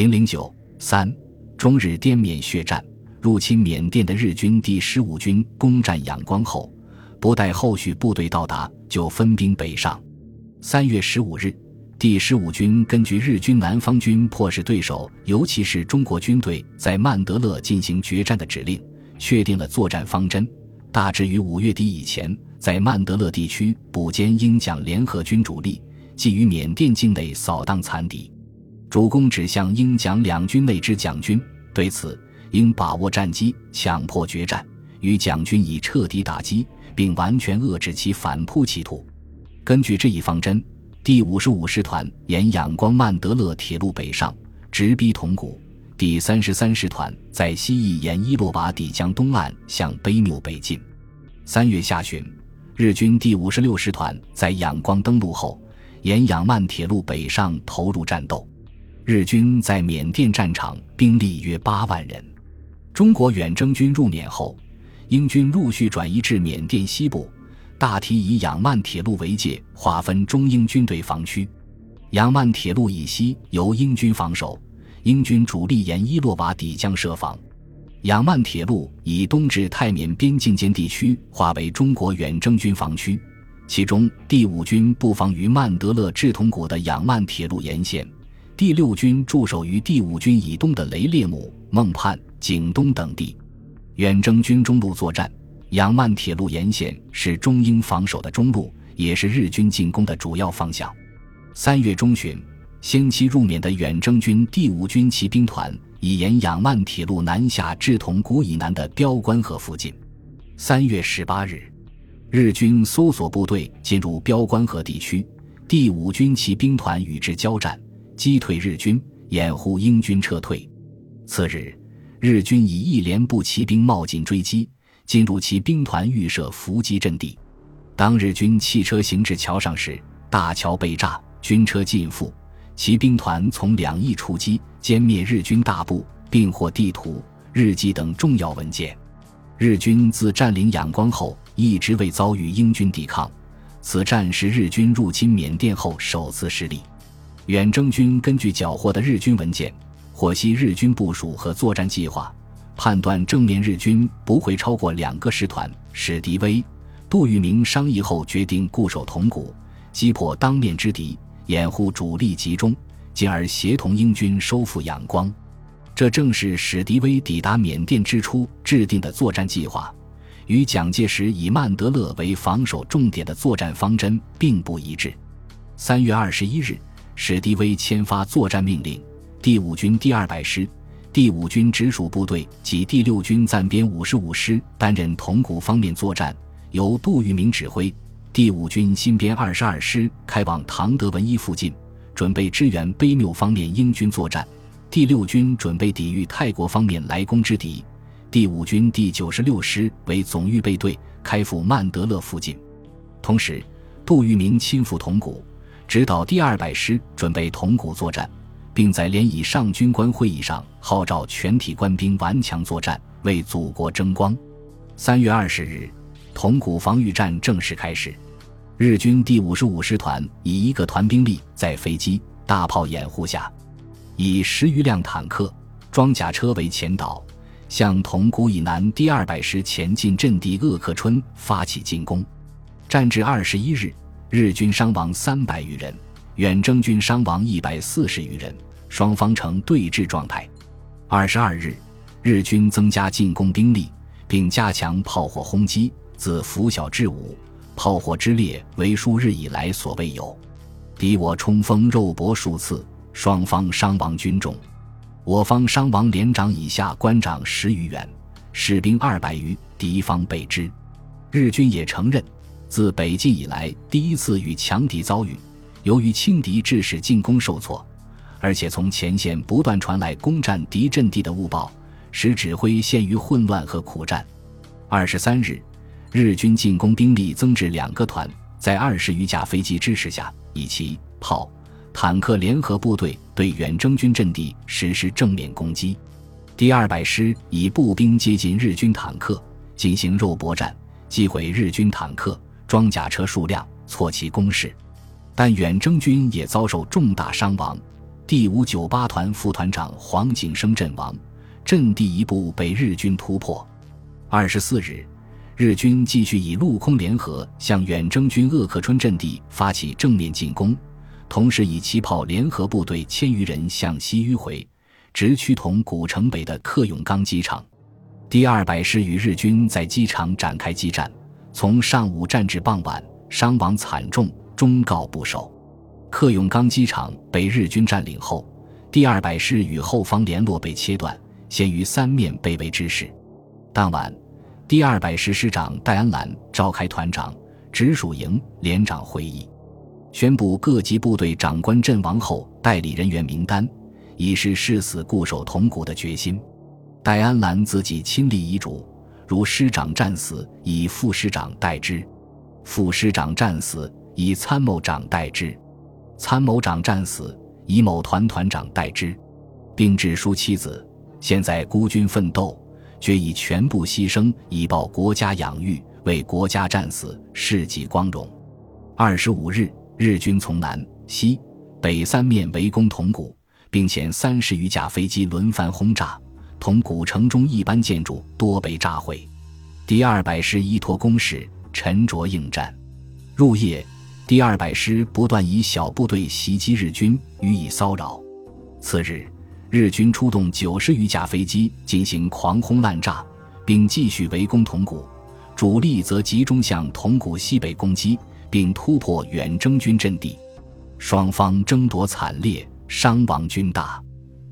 零零九三中日滇缅血战，入侵缅甸的日军第十五军攻占仰光后，不待后续部队到达，就分兵北上。三月十五日，第十五军根据日军南方军迫使对手，尤其是中国军队在曼德勒进行决战的指令，确定了作战方针，大致于五月底以前，在曼德勒地区补歼英蒋联合军主力，即于缅甸境内扫荡残敌。主攻指向英蒋两军内之蒋军，对此应把握战机，强迫决战，与蒋军以彻底打击，并完全遏制其反扑企图。根据这一方针，第五十五师团沿仰光曼德勒铁路北上，直逼铜鼓；第三十三师团在西翼沿伊洛瓦底江东岸向卑缪北进。三月下旬，日军第五十六师团在仰光登陆后，沿仰曼铁路北上，投入战斗。日军在缅甸战场兵力约八万人。中国远征军入缅后，英军陆续转移至缅甸西部，大体以仰曼铁路为界，划分中英军队防区。仰曼铁路以西由英军防守，英军主力沿伊洛瓦底江设防。仰曼铁路以东至泰缅边境间地区划为中国远征军防区，其中第五军布防于曼德勒至铜鼓的仰曼铁路沿线。第六军驻守于第五军以东的雷列姆、孟畔、景东等地，远征军中路作战。仰曼铁路沿线是中英防守的中路，也是日军进攻的主要方向。三月中旬，先期入缅的远征军第五军骑兵团已沿仰曼铁路南下至铜鼓以南的标关河附近。三月十八日，日军搜索部队进入标关河地区，第五军骑兵团与之交战。击退日军，掩护英军撤退。次日，日军以一连部骑兵冒进追击，进入其兵团预设伏击阵地。当日军汽车行至桥上时，大桥被炸，军车尽覆。骑兵团从两翼出击，歼灭日军大部，并获地图、日记等重要文件。日军自占领仰光后，一直未遭遇英军抵抗。此战是日军入侵缅甸后首次失利。远征军根据缴获的日军文件，获悉日军部署和作战计划，判断正面日军不会超过两个师团。史迪威、杜聿明商议后决定固守铜鼓，击破当面之敌，掩护主力集中，进而协同英军收复仰光。这正是史迪威抵达缅甸之初制定的作战计划，与蒋介石以曼德勒为防守重点的作战方针并不一致。三月二十一日。史迪威签发作战命令，第五军第二百师、第五军直属部队及第六军暂编五十五师担任铜鼓方面作战，由杜聿明指挥。第五军新编二十二师开往唐德文一附近，准备支援卑缪方面英军作战。第六军准备抵御泰国方面来攻之敌。第五军第九十六师为总预备队，开赴曼德勒附近。同时，杜聿明亲赴铜鼓。指导第二百师准备铜鼓作战，并在联以上军官会议上号召全体官兵顽强作战，为祖国争光。三月二十日，铜鼓防御战正式开始。日军第五十五师团以一个团兵力，在飞机、大炮掩护下，以十余辆坦克、装甲车为前导，向铜鼓以南第二百师前进阵地鄂克春发起进攻。战至二十一日。日军伤亡三百余人，远征军伤亡一百四十余人，双方呈对峙状态。二十二日，日军增加进攻兵力，并加强炮火轰击，自拂晓至午，炮火之烈为数日以来所未有。敌我冲锋肉搏数次，双方伤亡均重。我方伤亡连长以下官长十余员，士兵二百余，敌方备知。日军也承认。自北进以来，第一次与强敌遭遇。由于轻敌致使进攻受挫，而且从前线不断传来攻占敌阵地的误报，使指挥陷于混乱和苦战。二十三日，日军进攻兵力增至两个团，在二十余架飞机支持下，以骑炮、坦克联合部队对远征军阵地实施正面攻击。第二百师以步兵接近日军坦克，进行肉搏战，击毁日军坦克。装甲车数量挫其攻势，但远征军也遭受重大伤亡。第五九八团副团长黄景生阵亡，阵地一部被日军突破。二十四日，日军继续以陆空联合向远征军鄂克春阵地发起正面进攻，同时以旗炮联合部队千余人向西迂回，直趋同古城北的克永刚机场。第二百师与日军在机场展开激战，从上午战至傍晚，伤亡惨重，终告不守。克永刚机场被日军占领后，第二百师与后方联络被切断，陷于三面被围之势。当晚，第二百师师长戴安澜召开团长、直属营连长会议，宣布各级部队长官阵亡后代理人员名单，以示誓死固守铜鼓的决心。戴安澜自己亲立遗嘱，如师长战死，以副师长代之；副师长战死，以参谋长代之；参谋长战死，以某团团长代之，并致书妻子：现在孤军奋斗，决以全部牺牲，以报国家养育，为国家战死，事迹光荣。二十五日，日军从南、西、北三面围攻铜鼓，并遣三十余架飞机轮番轰炸。同古城中一般建筑多被炸毁，第二百师依托攻势，沉着应战。入夜，第二百师不断以小部队袭击日军，予以骚扰。次日，日军出动九十余架飞机进行狂轰滥炸，并继续围攻铜鼓，主力则集中向铜鼓西北攻击，并突破远征军阵地。双方争夺惨烈，伤亡均大。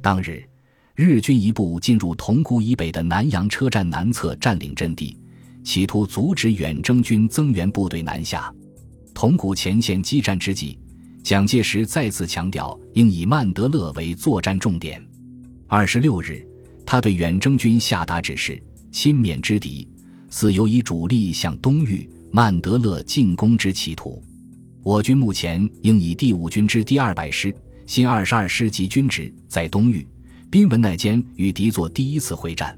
当日。日军一部进入铜鼓以北的南阳车站南侧占领阵地，企图阻止远征军增援部队南下。铜鼓前线激战之际，蒋介石再次强调应以曼德勒为作战重点。二十六日，他对远征军下达指示：亲缅之敌，似有以主力向东域曼德勒进攻之企图。我军目前应以第五军之第二百师、新二十二师及军职在东域。兵文奈间与敌作第一次会战，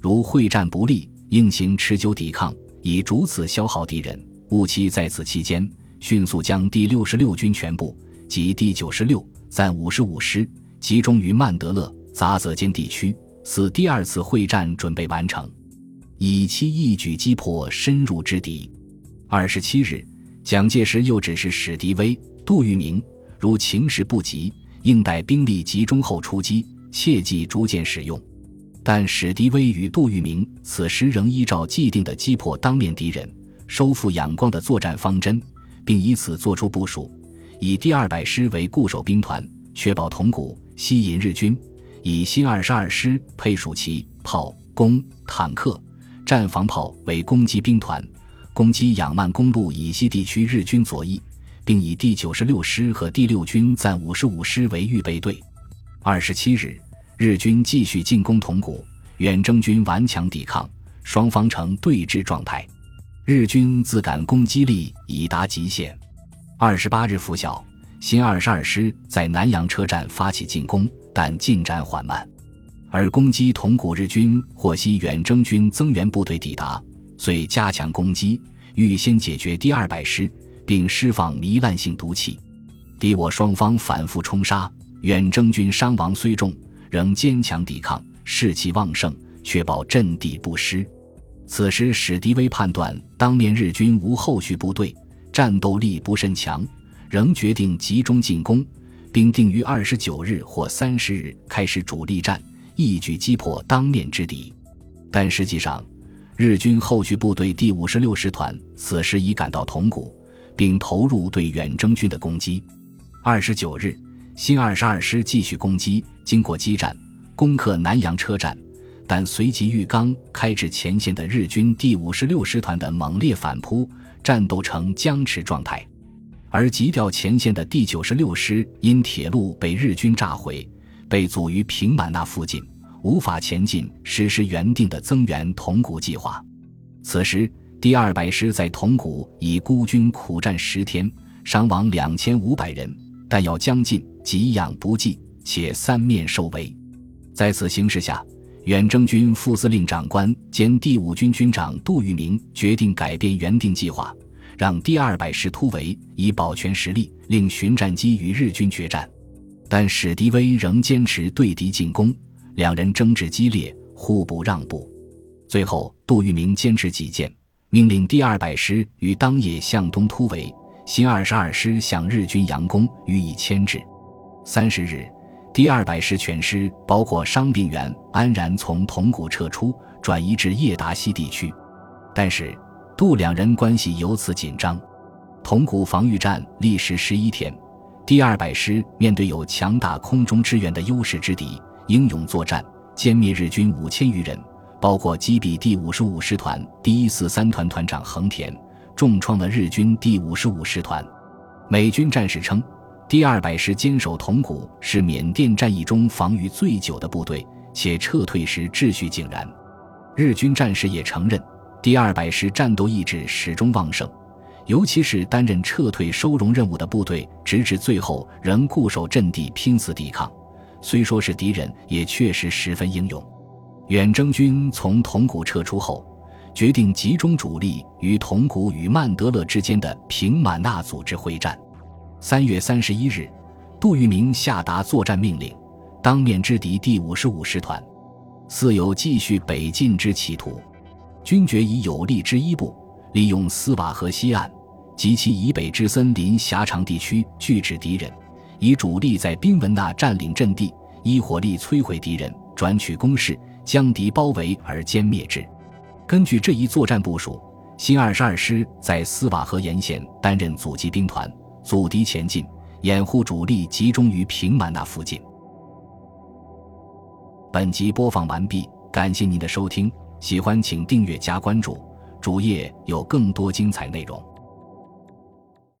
如会战不利，应行持久抵抗，以逐次消耗敌人。务期在此期间，迅速将第六十六军全部及第九十六、暂五十五师集中于曼德勒、杂泽间地区，使第二次会战准备完成，以期一举击破深入之敌。二十七日，蒋介石又指示史迪威、杜聿明，如情势不急，应待兵力集中后出击。切忌逐渐使用，但史迪威与杜聿明此时仍依照既定的击破当面敌人、收复仰光的作战方针，并以此作出部署：以第二百师为固守兵团，确保铜鼓，吸引日军；以新二十二师配属其炮、攻、坦克、战防炮为攻击兵团，攻击仰曼公路以西地区日军左翼，并以第九十六师和第六军暂五十五师为预备队。二十七日。日军继续进攻铜鼓，远征军顽强抵抗，双方呈对峙状态。日军自感攻击力已达极限。二十八日拂晓，新二十二师在南阳车站发起进攻，但进展缓慢。而攻击铜鼓日军获悉远征军增援部队抵达，遂加强攻击，预先解决第二百师，并释放糜烂性毒气。敌我双方反复冲杀，远征军伤亡虽重。仍坚强抵抗，士气旺盛，确保阵地不失。此时，史迪威判断当面日军无后续部队，战斗力不甚强，仍决定集中进攻，并定于二十九日或三十日开始主力战，一举击破当面之敌。但实际上，日军后续部队第五十六师团此时已赶到铜鼓，并投入对远征军的攻击。二十九日。新二十二师继续攻击，经过激战，攻克南阳车站，但随即豫刚开至前线的日军第五十六师团的猛烈反扑，战斗呈僵持状态。而急调前线的第九十六师因铁路被日军炸毁，被阻于平满那附近，无法前进，实施原定的增援铜鼓计划。此时，第二百师在铜鼓已孤军苦战十天，伤亡两千五百人，弹药将尽。给养不济，且三面受围。在此形势下，远征军副司令长官兼第五军军长杜聿明决定改变原定计划，让第二百师突围，以保全实力，令巡战机与日军决战。但史迪威仍坚持对敌进攻，两人争执激烈，互不让步。最后，杜聿明坚持己见，命令第二百师于当夜向东突围，新二十二师向日军佯攻，予以牵制。三十日，第二百师全师包括伤病员安然从铜鼓撤出，转移至叶达西地区。但是，杜两人关系由此紧张。铜鼓防御战历时十一天，第二百师面对有强大空中支援的优势之敌，英勇作战，歼灭日军五千余人，包括击毙第五十五师团第一四三团团长横田，重创了日军第五十五师团。美军战士称。第二百师坚守铜鼓，是缅甸战役中防御最久的部队，且撤退时秩序井然。日军战士也承认，第二百师战斗意志始终旺盛，尤其是担任撤退收容任务的部队，直至最后仍固守阵地，拼死抵抗。虽说是敌人，也确实十分英勇。远征军从铜鼓撤出后，决定集中主力于铜鼓与曼德勒之间的平满纳组织会战。三月三十一日，杜聿明下达作战命令，当面之敌第五十五师团，似有继续北进之企图。军决以有力之一部，利用斯瓦河西岸及其以北之森林狭长地区拒止敌人，以主力在宾文纳占领阵地，依火力摧毁敌人，转取攻势，将敌包围而歼灭之。根据这一作战部署，新二十二师在斯瓦河沿线担任阻击兵团。阻敌前进，掩护主力集中于平满那附近。本集播放完毕，感谢您的收听，喜欢请订阅加关注，主页有更多精彩内容。